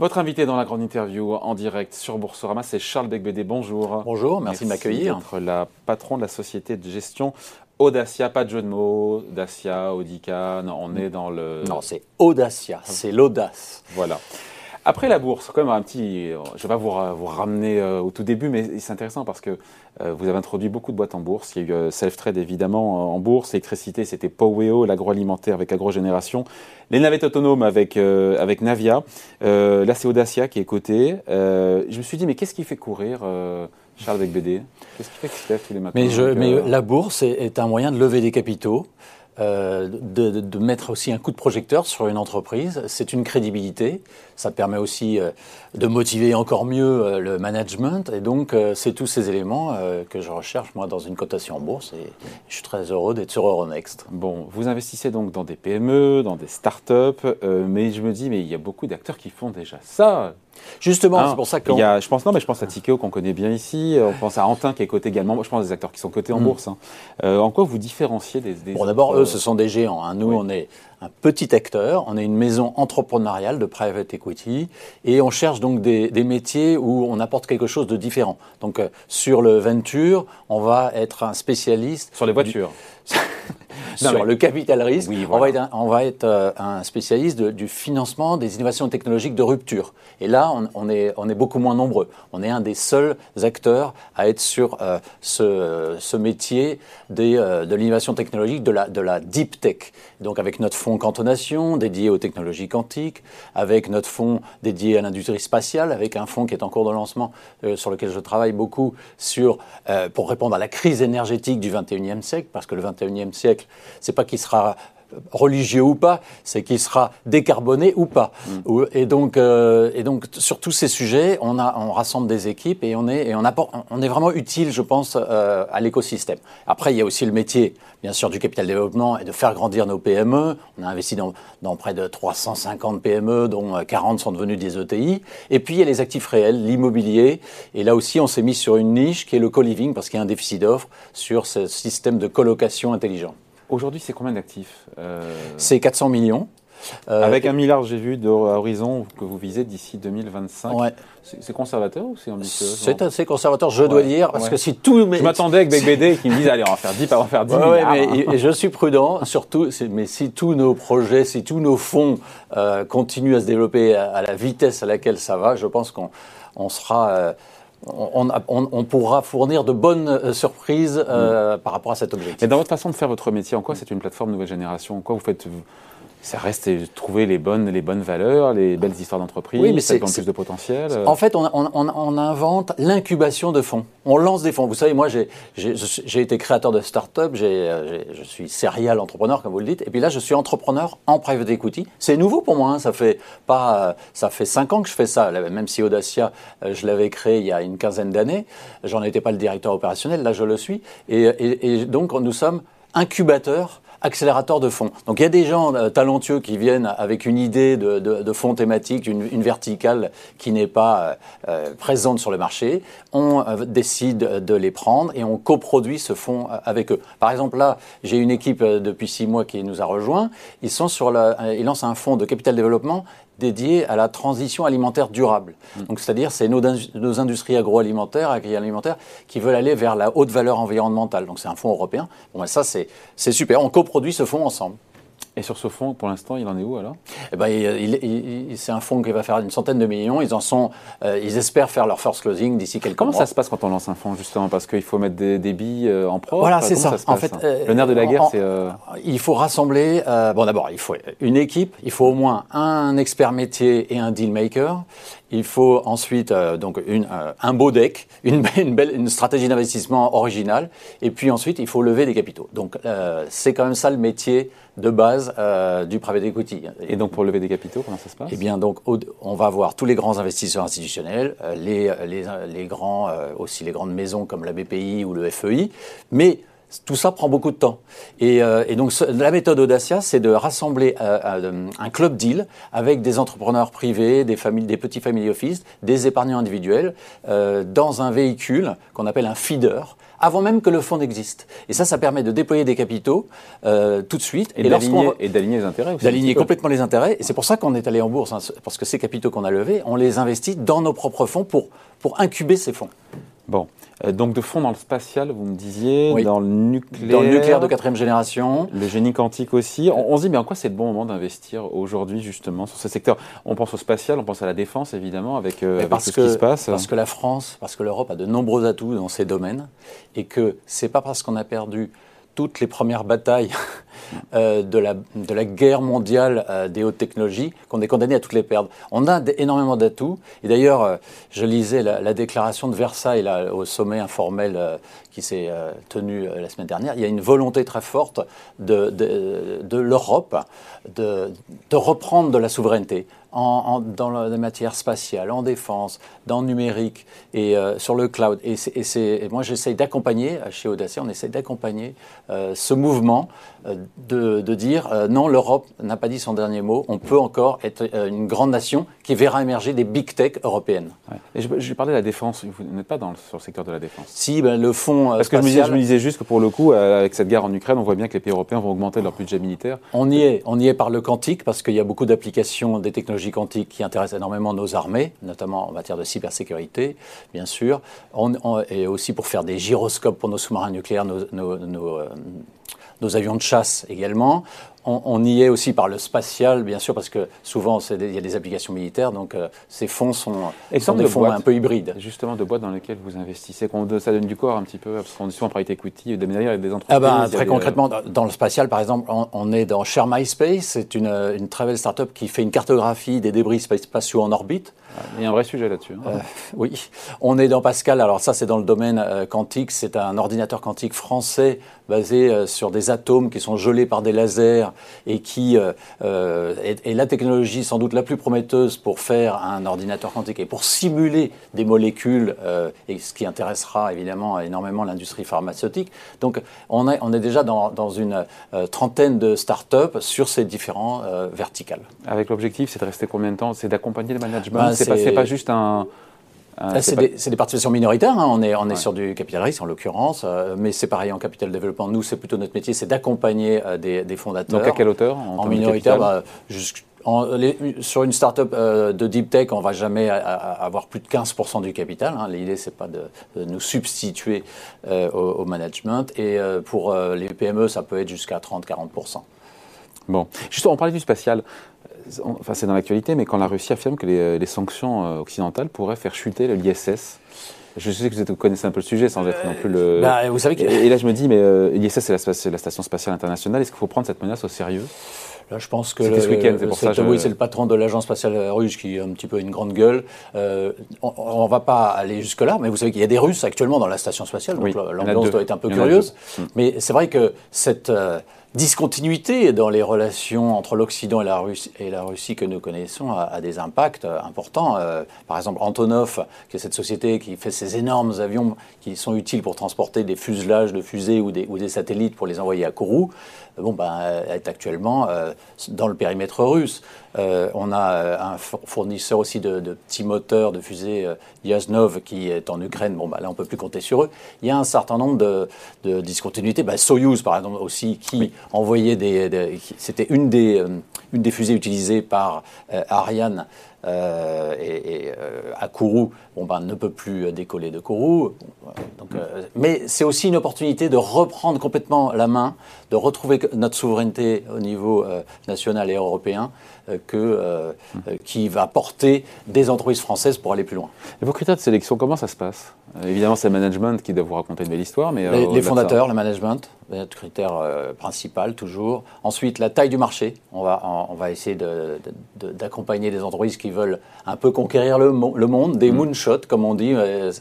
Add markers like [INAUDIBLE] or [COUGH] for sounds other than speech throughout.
Votre invité dans la grande interview en direct sur Boursorama, c'est Charles Becbédé. Bonjour. Bonjour, merci, de m'accueillir. D'être la patron de la société de gestion Audacia, pas de jeu de mots, Dacia, Audica, non, on est dans le... Non, c'est Audacia, c'est l'audace. Voilà. Après la bourse, quand même un petit. Je vais pas vous, vous ramener euh, au tout début, mais c'est intéressant parce que euh, vous avez introduit beaucoup de boîtes en bourse. Il y a eu euh, Self-Trade évidemment en bourse, l'électricité c'était Poweo, l'agroalimentaire avec Agrogénération, les navettes autonomes avec, avec Navia, là c'est Audacia qui est coté. je me suis dit, mais qu'est-ce qui fait courir Charles avec BD Qu'est-ce qui fait qu'il se lève tous les matins Mais, je, mais la bourse est, est, un moyen de lever des capitaux. Euh, de, mettre aussi un coup de projecteur sur une entreprise. C'est une crédibilité. Ça permet aussi euh, de motiver encore mieux euh, le management. Et donc, c'est tous ces éléments que je recherche, moi, dans une cotation en bourse. Et je suis très heureux d'être sur Euronext. Bon, vous investissez donc dans des PME, dans des start-up, mais je me dis, mais il y a beaucoup d'acteurs qui font déjà ça. Justement, hein, c'est pour ça que. Je pense, non, mais je pense à Tikeo qu'on connaît bien ici. On pense à Antin qui est coté également. Moi, je pense des acteurs qui sont cotés en mm. bourse. Hein. en quoi vous différenciez des. des bon, d'abord, eux, ce sont des géants. Hein. Nous, on est un petit acteur, on est une maison entrepreneuriale de private equity et on cherche donc des, métiers où on apporte quelque chose de différent. Donc euh, sur le venture, on va être un spécialiste. Sur les voitures [LAUGHS] sur le capital risque, on va être, un, on va être euh, un spécialiste du financement des innovations technologiques de rupture. Et là, on, est, on est beaucoup moins nombreux. On est un des seuls acteurs à être sur euh, ce, ce, métier des, euh, de l'innovation technologique, de la, de la deep tech. Donc avec notre fonds cantonation dédié aux technologies quantiques, avec notre fonds dédié à l'industrie spatiale, avec un fonds qui est en cours de lancement sur lequel je travaille beaucoup sur, pour répondre à la crise énergétique du 21e siècle, parce que le 21e siècle, c'est pas qu'il sera religieux ou pas, c'est qu'il sera décarboné ou pas. Mm. Et, donc, euh, et donc, sur tous ces sujets, on, a, on rassemble des équipes et on est, et on apporte, on est vraiment utile, je pense, euh, à l'écosystème. Après, il y a aussi le métier, bien sûr, du capital développement et de faire grandir nos PME. On a investi dans, dans près de 350 PME, dont 40 sont devenus des ETI. Et puis, il y a les actifs réels, l'immobilier. Et là aussi, on s'est mis sur une niche qui est le co-living, parce qu'il y a un déficit d'offres sur ce système de colocation intelligent. Aujourd'hui, c'est combien d'actifs euh, C'est 400 millions. Euh, Avec un milliard, j'ai vu, d'horizon que vous visez d'ici 2025. Ouais. C'est conservateur ou c'est ambitieux C'est assez conservateur, je dois dire, parce que si tout. Je m'attendais avec BD qui me disent allez, on va faire 10, on va faire 10 milliards. Mais, je suis prudent, surtout, mais si tous nos projets, si tous nos fonds euh, continuent à se développer à, la vitesse à laquelle ça va, je pense qu'on on pourra fournir de bonnes euh, surprises euh, mm. par rapport à cet objectif. Mais dans votre façon de faire votre métier, en quoi c'est une plateforme nouvelle génération? En quoi vous faites ça reste trouver les bonnes, les bonnes valeurs, les belles histoires d'entreprise, oui, mais c'est plus de potentiel. En fait, on, on, invente l'incubation de fonds. On lance des fonds. Vous savez, moi, j'ai été créateur de start-up, je suis serial entrepreneur, comme vous le dites, et puis là, je suis entrepreneur en private equity. C'est nouveau pour moi. Hein. Ça fait pas, ça fait cinq ans que je fais ça. Même si Audacia, euh, je l'avais créé il y a une quinzaine d'années, j'en étais pas le directeur opérationnel. Là, je le suis. Et, et, et donc, nous sommes incubateurs accélérateur de fonds. Donc il y a des gens euh, talentueux qui viennent avec une idée de, fonds thématique, une, verticale qui n'est pas euh, euh, présente sur le marché. On décide de les prendre et on coproduit ce fonds avec eux. Par exemple là, j'ai une équipe depuis six mois qui nous a rejoint. Ils sont sur la, ils lancent un fonds de capital développement dédié à la transition alimentaire durable. Mm. Donc, c'est-à-dire, c'est nos, nos, industries agroalimentaires, agroalimentaires, qui veulent aller vers la haute valeur environnementale. Donc, c'est un fonds européen. Bon, ben, ça, c'est super. On coproduit ce fonds ensemble. Et sur ce fonds, pour l'instant, il en est où alors? Eh ben, C'est un fonds qui va faire une centaine de millions. Ils en sont, euh, ils espèrent faire leur first closing d'ici quelques Comment mois. Comment ça se passe quand on lance un fonds justement? Parce qu'il faut mettre des, des billes euh, en pro. Voilà, c'est ça. en fait, euh, le nerf de la guerre, c'est. Il faut rassembler. bon, d'abord, il faut une équipe. Il faut au moins un expert métier et un deal maker. Il faut ensuite donc une, un beau deck, [LAUGHS] une, une, belle une stratégie d'investissement originale, et puis ensuite il faut lever des capitaux. Donc c'est quand même ça le métier de base euh, du private equity. Et donc pour lever des capitaux, comment ça se passe? Eh bien, donc on va voir tous les grands investisseurs institutionnels, euh, les, les, les, grands, euh, aussi les grandes maisons comme la BPI ou le FEI, mais tout ça prend beaucoup de temps. Et, et donc la méthode Audacia, c'est de rassembler un club deal avec des entrepreneurs privés, des, familles, des petits family office, des épargnants individuels, dans un véhicule qu'on appelle un feeder, avant même que le fonds n'existe. Et ça, ça permet de déployer des capitaux euh, tout de suite. Et, d'aligner les intérêts aussi. D'aligner complètement les intérêts. Et c'est pour ça qu'on est allé en bourse, hein, parce que ces capitaux qu'on a levés, on les investit dans nos propres fonds pour, pour incuber ces fonds. Bon. Euh, donc de fonds dans le spatial, vous me disiez, dans le nucléaire. Dans le nucléaire de quatrième génération. Le génie quantique aussi. On, se dit, mais en quoi c'est le bon moment d'investir aujourd'hui justement sur ce secteur? On pense au spatial, on pense à la défense évidemment, avec, euh, avec ce qui se passe. Parce que la France, parce que l'Europe a de nombreux atouts dans ces domaines, et que c'est pas parce qu'on a perdu toutes les premières batailles euh, de, la, de la guerre mondiale euh, des hautes technologies qu'on est condamné à toutes les perdre. On a énormément d'atouts. Et d'ailleurs, euh, je lisais la, déclaration de Versailles au sommet informel qui s'est tenu la semaine dernière. Il y a une volonté très forte de, de, de l'Europe de, de reprendre de la souveraineté en, dans la matière spatiale, en défense, dans le numérique et euh, sur le cloud. Et, et, moi, j'essaye d'accompagner, chez Audacia, on essaie d'accompagner euh, ce mouvement euh, de, de, dire non, l'Europe n'a pas dit son dernier mot, on peut encore être une grande nation qui verra émerger des big tech européennes. Et je, je, parlais de la défense, vous n'êtes pas dans sur le secteur de la défense Si, ben, le fonds. Parce que je me, disais, je me, disais, juste que pour le coup, avec cette guerre en Ukraine, on voit bien que les pays européens vont augmenter leur budget militaire. On y est, on y est par le quantique, parce qu'il y a beaucoup d'applications des technologies quantiques qui intéressent énormément nos armées, notamment en matière de cybersécurité, bien sûr, et aussi pour faire des gyroscopes pour nos sous-marins nucléaires, nos, euh, nos avions de chasse également. On, y est aussi par le spatial, bien sûr, parce que souvent il y a des applications militaires, donc euh, ces fonds sont, sont des fonds un peu hybrides. Justement, de boîtes dans lesquelles vous investissez, ça donne du corps un petit peu, parce qu'on est souvent en private equity, des avec des entreprises. Ah ben, très concrètement, dans le spatial, par exemple, on, est dans Share My Space, c'est une, une très belle start-up qui fait une cartographie des débris spatiaux en orbite. Il y a un vrai sujet là-dessus. Hein. Euh, oui, on est dans Pascal. Alors ça, c'est dans le domaine euh, quantique. C'est un ordinateur quantique français basé euh, sur des atomes qui sont gelés par des lasers et qui est, la technologie sans doute la plus prometteuse pour faire un ordinateur quantique et pour simuler des molécules, et ce qui intéressera évidemment énormément l'industrie pharmaceutique. Donc on est, on est déjà dans, dans une trentaine de start-up sur ces différents verticales. Avec l'objectif, c'est de rester combien de temps? C'est d'accompagner le management? Ben, c'est pas, juste un. c'est des, participations minoritaires, hein. on est, on est sur du capital risque en l'occurrence, euh, mais c'est pareil en capital développement. Nous, c'est plutôt notre métier, c'est d'accompagner euh, des, des, fondateurs. Donc à quelle hauteur En, minoritaire, bah, sur une start-up euh, de deep tech, on ne va jamais avoir plus de 15% du capital. Hein. L'idée, c'est pas de, nous substituer au, management. Et pour les PME, ça peut être jusqu'à 30-40%. Bon, justement, on parlait du spatial enfin c'est dans l'actualité, mais quand la Russie affirme que les, sanctions euh, occidentales pourraient faire chuter l'ISS. Je sais que vous connaissez un peu le sujet sans être non plus le. Bah, vous savez et, là, je me dis, mais euh, l'ISS, c'est la, Station spatiale internationale. Est-ce qu'il faut prendre cette menace au sérieux? Là, je pense que ce week-end, c'est pour ça. Oui, c'est le patron de l'agence spatiale russe qui a un petit peu une grande gueule. Euh, on, ne va pas aller jusque là, mais vous savez qu'il y a des Russes actuellement dans la station spatiale, donc l'ambiance doit être un peu curieuse. Mais c'est vrai que cette discontinuité dans les relations entre l'Occident et la Russie, et la Russie que nous connaissons a, des impacts importants. Euh, par exemple, Antonov, qui est cette société qui fait ces énormes avions qui sont utiles pour transporter des fuselages de fusées ou des, satellites pour les envoyer à Kourou, euh, bon, ben, est actuellement euh, dans le périmètre russe. on a un fournisseur aussi de, petits moteurs de fusées Yaznov qui est en Ukraine. Bon, ben, là, on ne peut plus compter sur eux. Il y a un certain nombre de, de discontinuités. Ben, Soyuz, par exemple, aussi, qui envoyé des, c'était une des, euh, une des fusées utilisées par euh, Ariane euh, et, à Kourou, bon ben ne peut plus décoller de Kourou. donc, mais c'est aussi une opportunité de reprendre complètement la main, de retrouver notre souveraineté au niveau national et européen, que, qui va porter des entreprises françaises pour aller plus loin. Et vos critères de sélection, comment ça se passe? Évidemment, c'est le management qui doit vous raconter une belle histoire, mais les, fondateurs, le management, notre critère principal toujours. Ensuite, la taille du marché. On va, on va essayer d'accompagner des entreprises qui veulent un peu conquérir le, le monde, des mm. moonshots, comme on dit.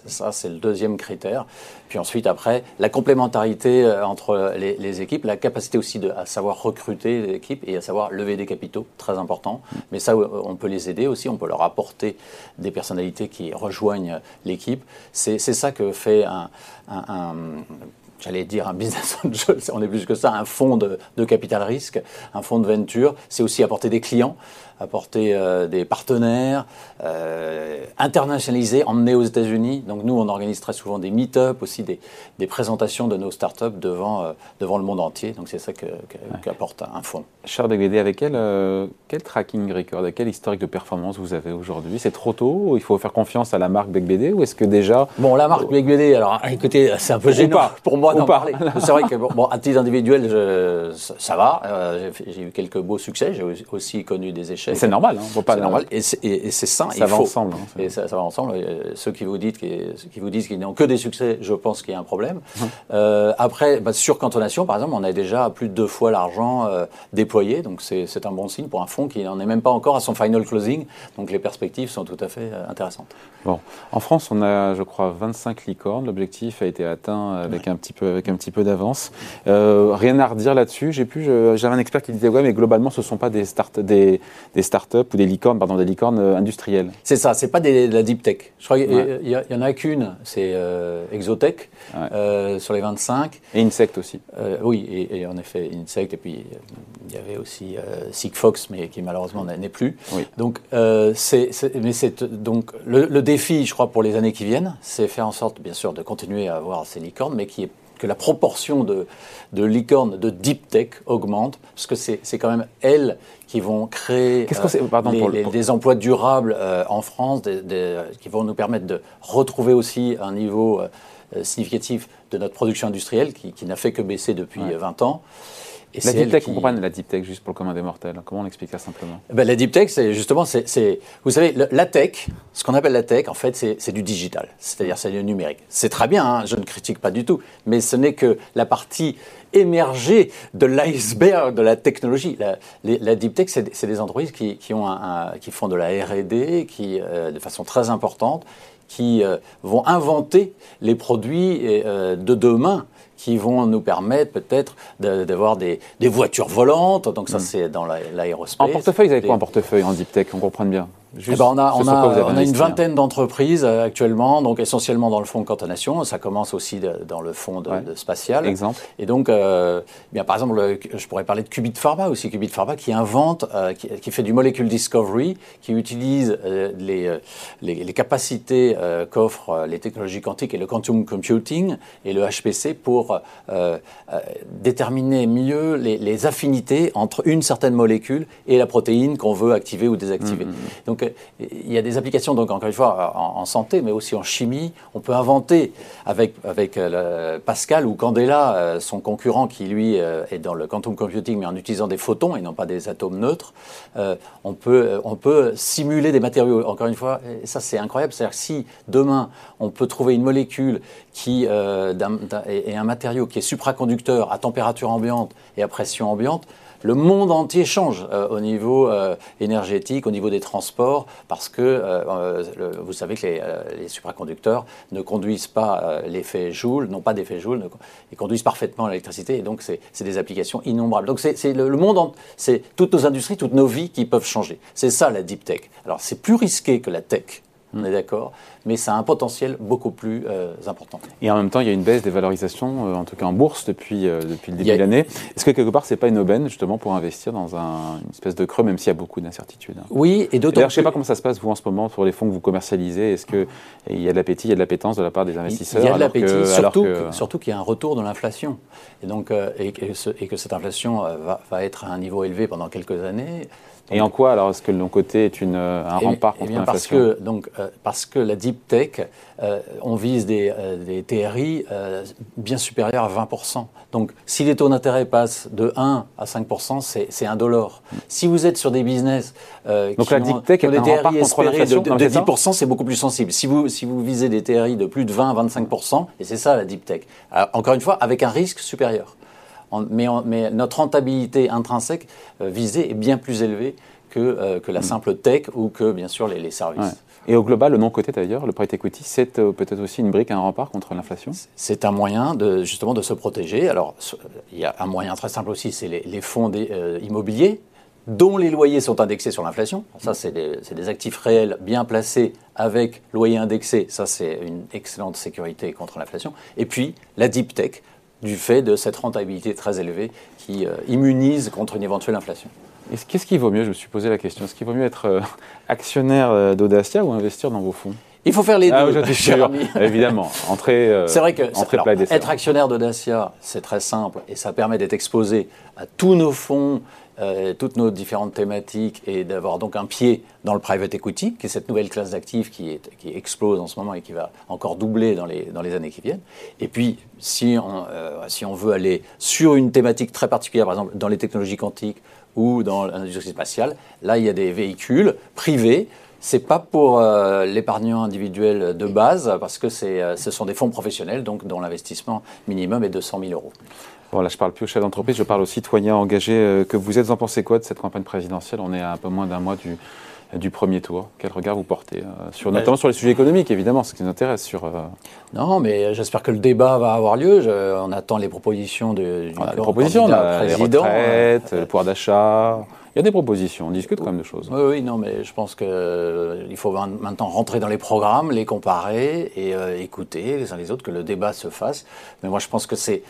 Ça, c'est le deuxième critère. Puis ensuite, après, la complémentarité euh, entre les, équipes, la capacité aussi de, à savoir recruter des équipes et à savoir lever des capitaux, très important. Mm. Mais ça, on peut les aider aussi, on peut leur apporter des personnalités qui rejoignent l'équipe. C'est ça que fait un j'allais dire un business angel, [LAUGHS] on est plus que ça, un fonds de, de capital risque, un fonds de venture. C'est aussi apporter des clients apporter euh, des partenaires, euh, internationaliser, emmener aux États-Unis. Donc nous, on organise très souvent des meet-up, aussi des, des, présentations de nos startups devant, euh, devant le monde entier. Donc c'est ça qu'apporte un fonds. Charles Beglédé, avec quel, quel tracking record, quel historique de performance vous avez aujourd'hui? C'est trop tôt? Il faut faire confiance à la marque BD ou est-ce que déjà... Bon, la marque BD, alors écoutez, c'est un peu gênant pour moi d'en parler. [LAUGHS] C'est vrai que, bon, à titre individuel, je, ça va. j'ai eu quelques beaux succès, j'ai aussi connu des échecs. C'est normal, hein, pas. C'est normal, et c'est sain. Ça va ensemble. Hein, et ça, va ensemble. ceux qui vous, dites, qui vous disent qu'ils n'ont que des succès, je pense qu'il y a un problème. Hum. Euh, après, bah, sur cantonation, par exemple, on a déjà plus de deux fois l'argent euh, déployé, donc c'est un bon signe pour un fonds qui n'en est même pas encore à son final closing. Donc les perspectives sont tout à fait euh, intéressantes. Bon, en France, on a, je crois, 25 licornes. L'objectif a été atteint avec un petit peu, avec un petit peu d'avance. rien à redire là-dessus. J'ai pu, j'avais un expert qui disait ouais, mais globalement, ce ne sont pas des start, des, des startups ou des licornes, pardon, des licornes euh, industrielles. C'est ça, c'est pas des, de la deep tech. Je crois qu'il y, y, en a qu'une, c'est euh, Exotech, euh, sur les 25. Et Insect aussi. oui, et, en effet, Insect, et puis il y avait aussi Sigfox, mais qui malheureusement n'est plus. Donc, c'est, mais c'est donc le, défi, je crois, pour les années qui viennent, c'est faire en sorte, bien sûr, de continuer à avoir ces licornes, mais qui est que la proportion de, de licornes de deep tech augmente, parce que c'est quand même elles qui vont créer euh, des emplois durables euh, en France, qui vont nous permettre de retrouver aussi un niveau euh, significatif de notre production industrielle, qui, n'a fait que baisser depuis 20 ans la deep tech, qui... on la deep tech juste pour le commun des mortels. Comment on explique ça simplement ben, La deep tech, c'est justement, c'est, vous savez, la tech, ce qu'on appelle la tech, en fait, c'est du digital, c'est-à-dire c'est du numérique. C'est très bien, hein, je ne critique pas du tout, mais ce n'est que la partie émergée de l'iceberg de la technologie. La, deep tech, c'est des entreprises qui, qui, ont un, qui font de la R&D, qui, euh, de façon très importante, qui euh, vont inventer les produits euh, de demain qui vont nous permettre peut-être d'avoir des, voitures volantes. Donc ça, hmm. c'est dans l'aérospace. En portefeuille, vous avez quoi en portefeuille en deep tech On comprend bien? Eh ben, on a, on a, une vingtaine d'entreprises euh, actuellement, donc essentiellement dans le fonds de cantonation. Ça commence aussi dans le fonds de, spatial. Exemple. Et donc, euh, bien, par exemple, je pourrais parler de Qubit Pharma aussi. Qubit Pharma qui invente, euh, qui, fait du molecule discovery, qui utilise les, les, capacités qu'offrent les technologies quantiques et le quantum computing et le HPC pour déterminer mieux les, affinités entre une certaine molécule et la protéine qu'on veut activer ou désactiver. Mm, mm, mm. Donc, donc il y a des applications, donc encore une fois, en, santé, mais aussi en chimie. On peut inventer avec, avec euh, Pascal ou Candela, euh, son concurrent qui lui euh, est dans le quantum computing, mais en utilisant des photons et non pas des atomes neutres, on, peut, on peut simuler des matériaux. Encore une fois, et ça c'est incroyable. C'est-à-dire que si demain on peut trouver une molécule qui est un matériau qui est supraconducteur à température ambiante et à pression ambiante, le monde entier change euh, au niveau euh, énergétique, au niveau des transports, parce que euh, vous savez que les, supraconducteurs ne conduisent pas l'effet Joule, n'ont pas d'effet Joule, ils conduisent parfaitement l'électricité, et donc c'est des applications innombrables. Donc c'est le, le, monde, c'est toutes nos industries, toutes nos vies qui peuvent changer. C'est ça la deep tech. Alors c'est plus risqué que la tech on est d'accord, mais ça a un potentiel beaucoup plus euh, important. Et en même temps, il y a une baisse des valorisations, euh, en tout cas en bourse, depuis, euh, depuis le début de l'année. Est-ce que quelque part, ce n'est pas une aubaine, justement, pour investir dans un, une espèce de creux, même s'il y a beaucoup d'incertitudes? Oui, et d'autant Je ne sais pas comment ça se passe, vous, en ce moment, pour les fonds que vous commercialisez. Est-ce qu'il y a de l'appétit, il y a de l'appétence de la part des investisseurs Il y a de l'appétit, surtout, surtout qu'il y a un retour de l'inflation. Et, donc, et, que cette inflation va, va être à un niveau élevé pendant quelques années. Et en quoi alors est-ce que le long côté est une, euh, un rempart contre l'inflation parce que donc euh, parce que la deep tech, euh, on vise des, des TRI bien supérieurs à 20%. Donc si les taux d'intérêt passent de 1 à 5%, c'est un dollar. Si vous êtes sur des business donc qui la deep tech ont, des TRI espérés de, de, 10%, c'est beaucoup plus sensible. Si vous si vous visez des TRI de plus de 20 à 25%, et c'est ça la deep tech. encore une fois, avec un risque supérieur mais, notre rentabilité intrinsèque euh, visée est bien plus élevée que, euh, que la mm. simple tech ou que, bien sûr, les, services. Et au global, le non-coté d'ailleurs, le private equity, c'est euh, peut-être aussi une brique, un rempart contre l'inflation? C'est un moyen de, justement de se protéger. Alors, il y a un moyen très simple aussi, c'est les, fonds immobiliers dont les loyers sont indexés sur l'inflation. Ça, c'est des, des, actifs réels bien placés avec loyer indexé. Ça, c'est une excellente sécurité contre l'inflation. Et puis, la deep tech, du fait de cette rentabilité très élevée qui immunise contre une éventuelle inflation. Qu'est-ce qui vaut mieux Je me suis posé la question. Est-ce qu'il vaut mieux être actionnaire d'Audacia ou investir dans vos fonds? Il faut faire les ah, deux. sûr, [LAUGHS] évidemment. Entrer, c'est vrai que être actionnaire de Dacia, c'est très simple et ça permet d'être exposé à tous nos fonds, euh, toutes nos différentes thématiques et d'avoir donc un pied dans le private equity, qui est cette nouvelle classe d'actifs qui, qui explose en ce moment et qui va encore doubler dans les, dans les années qui viennent. Et puis, si on, euh, si on veut aller sur une thématique très particulière, par exemple dans les technologies quantiques ou dans l'industrie spatiale, là, il y a des véhicules privés c'est pas pour euh, l'épargnant individuel de base, parce que euh, ce sont des fonds professionnels, donc dont l'investissement minimum est de 100 000 euros. Bon, là, je parle plus aux chefs d'entreprise, je parle aux citoyens engagés. Euh, que vous êtes en pensez quoi de cette campagne présidentielle? On est à un peu moins d'un mois du, du premier tour. Quel regard vous portez sur, Notamment sur les sujets économiques, évidemment, ce qui nous intéresse. Sur, Non, mais j'espère que le débat va avoir lieu. on attend les propositions de, du on a les propositions, les retraites, le pouvoir d'achat. Il y a des propositions, on discute quand même de choses. Oui, oui, non, mais je pense qu'il euh, faut maintenant rentrer dans les programmes, les comparer et euh, écouter les uns les autres, que le débat se fasse. Mais moi, je pense que c'est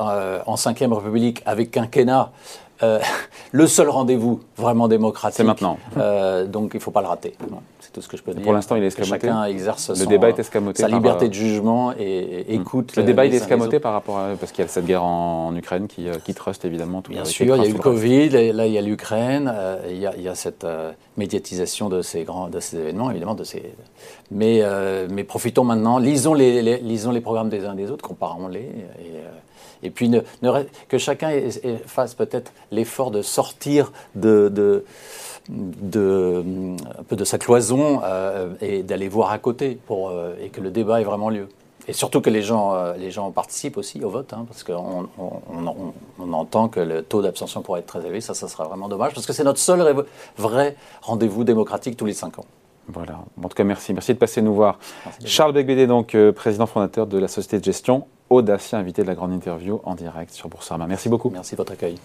euh, en Ve République, avec quinquennat, euh, [LAUGHS] le seul rendez-vous vraiment démocratique. C'est maintenant. Euh, donc il ne faut pas le rater. C'est tout ce que je peux dire. Pour l'instant, il est escamoté. Chacun exerce le débat est escamoté sa liberté euh, de jugement et, hmm. écoute. Le débat est escamoté par rapport à. Parce qu'il y a cette guerre en, Ukraine qui, qui truste évidemment tout Bien sûr, il y a eu le Covid, là il y a l'Ukraine, il, y a cette médiatisation de ces, grands, de ces événements, évidemment. De ces... Mais, mais profitons maintenant, lisons les, lisons les programmes des uns des autres, comparons-les. Et, et puis que chacun fasse peut-être l'effort de sortir de, sa cloison euh, et d'aller voir à côté pour, euh, et que le débat ait vraiment lieu. Et surtout que les gens, euh, participent aussi au vote, hein, parce qu'on on, entend que le taux d'abstention pourrait être très élevé. Ça, ça sera vraiment dommage, parce que c'est notre seul vrai rendez-vous démocratique tous les cinq ans. Voilà. En tout cas, merci. Merci de passer nous voir. Charles Becbédé, donc président fondateur de la société de gestion Audacia, invité de la grande interview en direct sur Boursorama. Merci beaucoup. Merci de votre accueil.